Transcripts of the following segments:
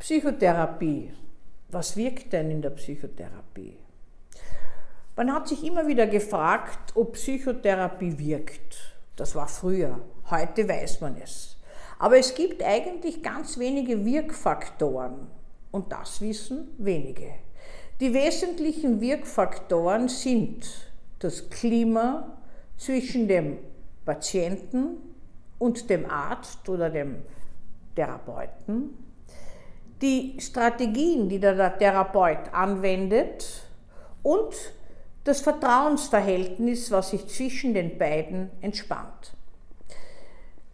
Psychotherapie. Was wirkt denn in der Psychotherapie? Man hat sich immer wieder gefragt, ob Psychotherapie wirkt. Das war früher. Heute weiß man es. Aber es gibt eigentlich ganz wenige Wirkfaktoren. Und das wissen wenige. Die wesentlichen Wirkfaktoren sind das Klima zwischen dem Patienten und dem Arzt oder dem Therapeuten, die Strategien, die der Therapeut anwendet und das Vertrauensverhältnis, was sich zwischen den beiden entspannt.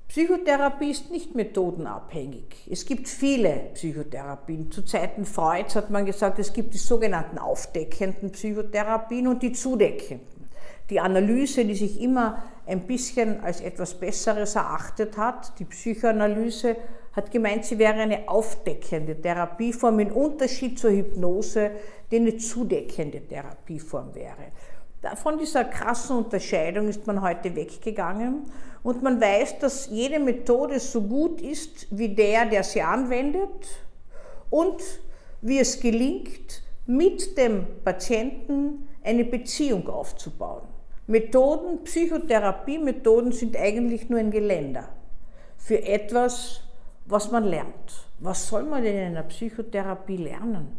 Psychotherapie ist nicht methodenabhängig. Es gibt viele Psychotherapien. Zu Zeiten Freuds hat man gesagt, es gibt die sogenannten aufdeckenden Psychotherapien und die zudeckenden. Die Analyse, die sich immer ein bisschen als etwas Besseres erachtet hat, die Psychoanalyse, hat gemeint, sie wäre eine aufdeckende Therapieform im Unterschied zur Hypnose, die eine zudeckende Therapieform wäre. Von dieser krassen Unterscheidung ist man heute weggegangen und man weiß, dass jede Methode so gut ist wie der, der sie anwendet und wie es gelingt, mit dem Patienten eine Beziehung aufzubauen. Methoden, Psychotherapie-Methoden sind eigentlich nur ein Geländer für etwas, was man lernt. Was soll man denn in einer Psychotherapie lernen?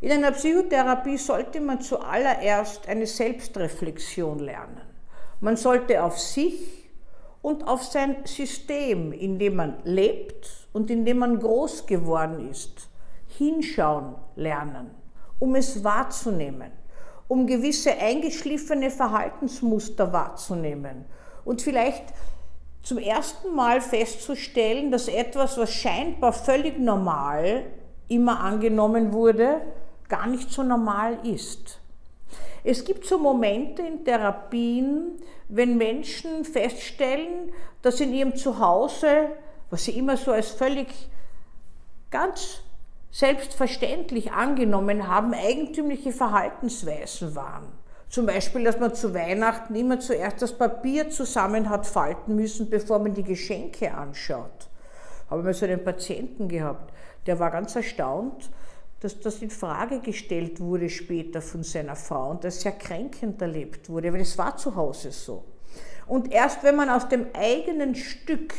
In einer Psychotherapie sollte man zuallererst eine Selbstreflexion lernen. Man sollte auf sich und auf sein System, in dem man lebt und in dem man groß geworden ist, hinschauen lernen, um es wahrzunehmen, um gewisse eingeschliffene Verhaltensmuster wahrzunehmen und vielleicht zum ersten Mal festzustellen, dass etwas, was scheinbar völlig normal immer angenommen wurde, gar nicht so normal ist. Es gibt so Momente in Therapien, wenn Menschen feststellen, dass in ihrem Zuhause, was sie immer so als völlig ganz selbstverständlich angenommen haben, eigentümliche Verhaltensweisen waren. Zum Beispiel, dass man zu Weihnachten immer zuerst das Papier zusammen hat falten müssen, bevor man die Geschenke anschaut. Habe ich mal so einen Patienten gehabt, der war ganz erstaunt, dass das in Frage gestellt wurde später von seiner Frau und das sehr kränkend erlebt wurde, weil es war zu Hause so. Und erst wenn man aus dem eigenen Stück,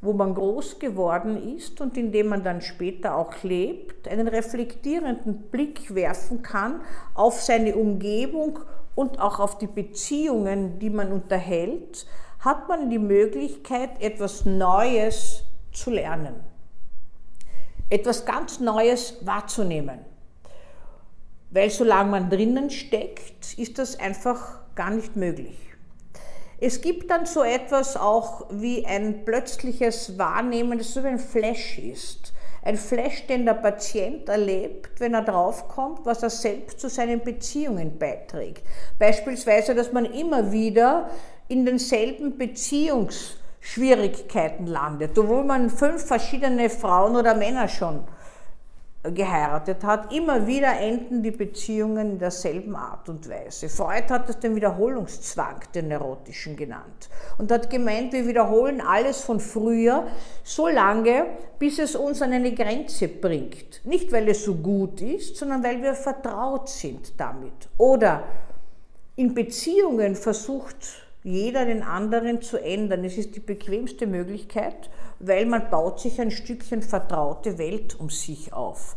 wo man groß geworden ist und in dem man dann später auch lebt, einen reflektierenden Blick werfen kann auf seine Umgebung und auch auf die Beziehungen, die man unterhält, hat man die Möglichkeit, etwas Neues zu lernen etwas ganz Neues wahrzunehmen. Weil solange man drinnen steckt, ist das einfach gar nicht möglich. Es gibt dann so etwas auch wie ein plötzliches Wahrnehmen, das so wie ein Flash ist. Ein Flash, den der Patient erlebt, wenn er draufkommt, was er selbst zu seinen Beziehungen beiträgt. Beispielsweise, dass man immer wieder in denselben Beziehungs- Schwierigkeiten landet, obwohl man fünf verschiedene Frauen oder Männer schon geheiratet hat, immer wieder enden die Beziehungen in derselben Art und Weise. Freud hat das den Wiederholungszwang, den neurotischen, genannt und hat gemeint, wir wiederholen alles von früher so lange, bis es uns an eine Grenze bringt. Nicht, weil es so gut ist, sondern weil wir vertraut sind damit. Oder in Beziehungen versucht jeder den anderen zu ändern. Es ist die bequemste Möglichkeit, weil man baut sich ein Stückchen vertraute Welt um sich auf.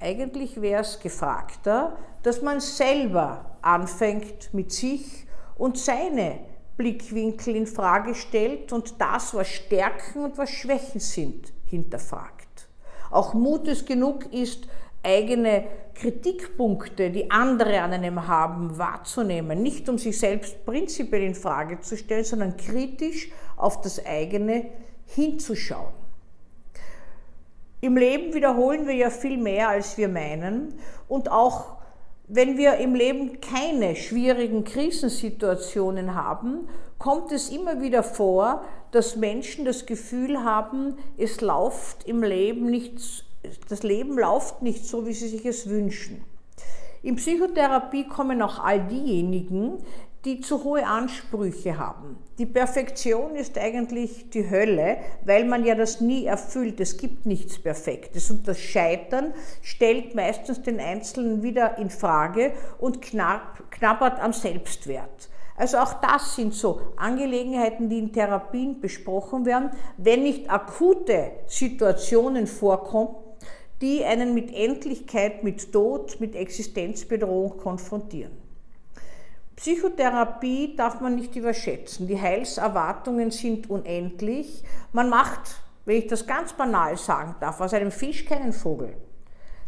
Eigentlich wäre es gefragter, dass man selber anfängt mit sich und seine Blickwinkel in Frage stellt und das, was Stärken und was Schwächen sind, hinterfragt. Auch Mut es genug ist, eigene Kritikpunkte, die andere an einem haben, wahrzunehmen, nicht um sich selbst prinzipiell in Frage zu stellen, sondern kritisch auf das eigene hinzuschauen. Im Leben wiederholen wir ja viel mehr, als wir meinen und auch wenn wir im Leben keine schwierigen Krisensituationen haben, kommt es immer wieder vor, dass Menschen das Gefühl haben, es läuft im Leben nicht das Leben läuft nicht so, wie sie sich es wünschen. In Psychotherapie kommen auch all diejenigen, die zu hohe Ansprüche haben. Die Perfektion ist eigentlich die Hölle, weil man ja das nie erfüllt. Es gibt nichts Perfektes. Und das Scheitern stellt meistens den Einzelnen wieder in Frage und knapp, knabbert am Selbstwert. Also auch das sind so Angelegenheiten, die in Therapien besprochen werden, wenn nicht akute Situationen vorkommen, die einen mit Endlichkeit, mit Tod, mit Existenzbedrohung konfrontieren. Psychotherapie darf man nicht überschätzen. Die Heilserwartungen sind unendlich. Man macht, wenn ich das ganz banal sagen darf, aus einem Fisch keinen Vogel.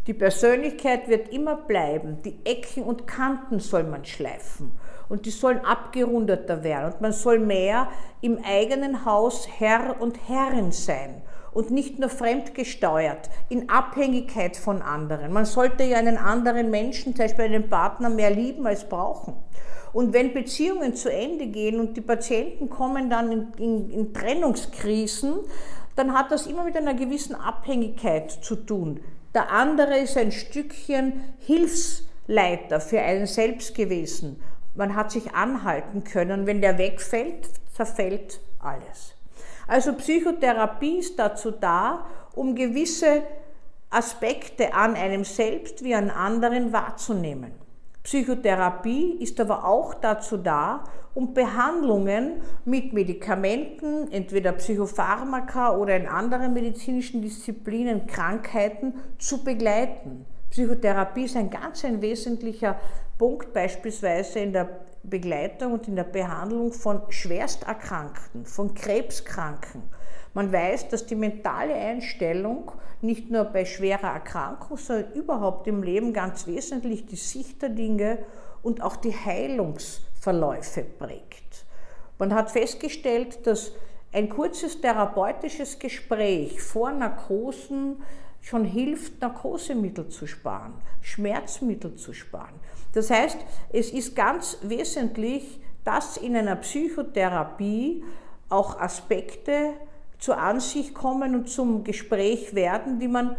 Die Persönlichkeit wird immer bleiben. Die Ecken und Kanten soll man schleifen. Und die sollen abgerundeter werden. Und man soll mehr im eigenen Haus Herr und Herrin sein und nicht nur fremdgesteuert, in Abhängigkeit von anderen. Man sollte ja einen anderen Menschen, zum Beispiel einen Partner, mehr lieben als brauchen. Und wenn Beziehungen zu Ende gehen und die Patienten kommen dann in, in, in Trennungskrisen, dann hat das immer mit einer gewissen Abhängigkeit zu tun. Der andere ist ein Stückchen Hilfsleiter für einen selbst gewesen. Man hat sich anhalten können. Wenn der wegfällt, zerfällt alles. Also Psychotherapie ist dazu da, um gewisse Aspekte an einem selbst wie an anderen wahrzunehmen. Psychotherapie ist aber auch dazu da, um Behandlungen mit Medikamenten, entweder Psychopharmaka oder in anderen medizinischen Disziplinen, Krankheiten zu begleiten. Psychotherapie ist ein ganz ein wesentlicher Punkt beispielsweise in der Begleitung und in der Behandlung von Schwersterkrankten, von Krebskranken man weiß, dass die mentale Einstellung nicht nur bei schwerer Erkrankung, sondern überhaupt im Leben ganz wesentlich die Sicht der Dinge und auch die Heilungsverläufe prägt. Man hat festgestellt, dass ein kurzes therapeutisches Gespräch vor Narkosen schon hilft, Narkosemittel zu sparen, Schmerzmittel zu sparen. Das heißt, es ist ganz wesentlich, dass in einer Psychotherapie auch Aspekte zur Ansicht kommen und zum Gespräch werden, die man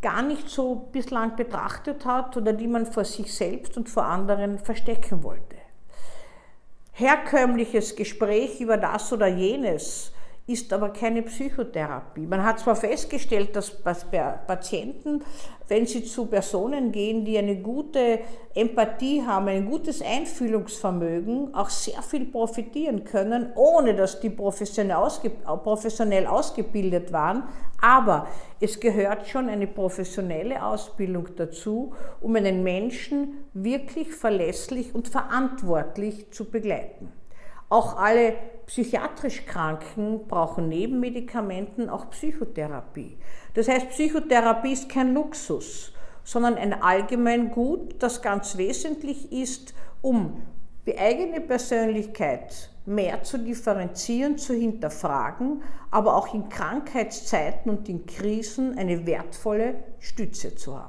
gar nicht so bislang betrachtet hat oder die man vor sich selbst und vor anderen verstecken wollte. Herkömmliches Gespräch über das oder jenes ist aber keine Psychotherapie. Man hat zwar festgestellt, dass Patienten, wenn sie zu Personen gehen, die eine gute Empathie haben, ein gutes Einfühlungsvermögen, auch sehr viel profitieren können, ohne dass die professionell, ausge professionell ausgebildet waren. Aber es gehört schon eine professionelle Ausbildung dazu, um einen Menschen wirklich verlässlich und verantwortlich zu begleiten. Auch alle psychiatrisch Kranken brauchen neben Medikamenten auch Psychotherapie. Das heißt, Psychotherapie ist kein Luxus, sondern ein allgemein Gut, das ganz wesentlich ist, um die eigene Persönlichkeit mehr zu differenzieren, zu hinterfragen, aber auch in Krankheitszeiten und in Krisen eine wertvolle Stütze zu haben.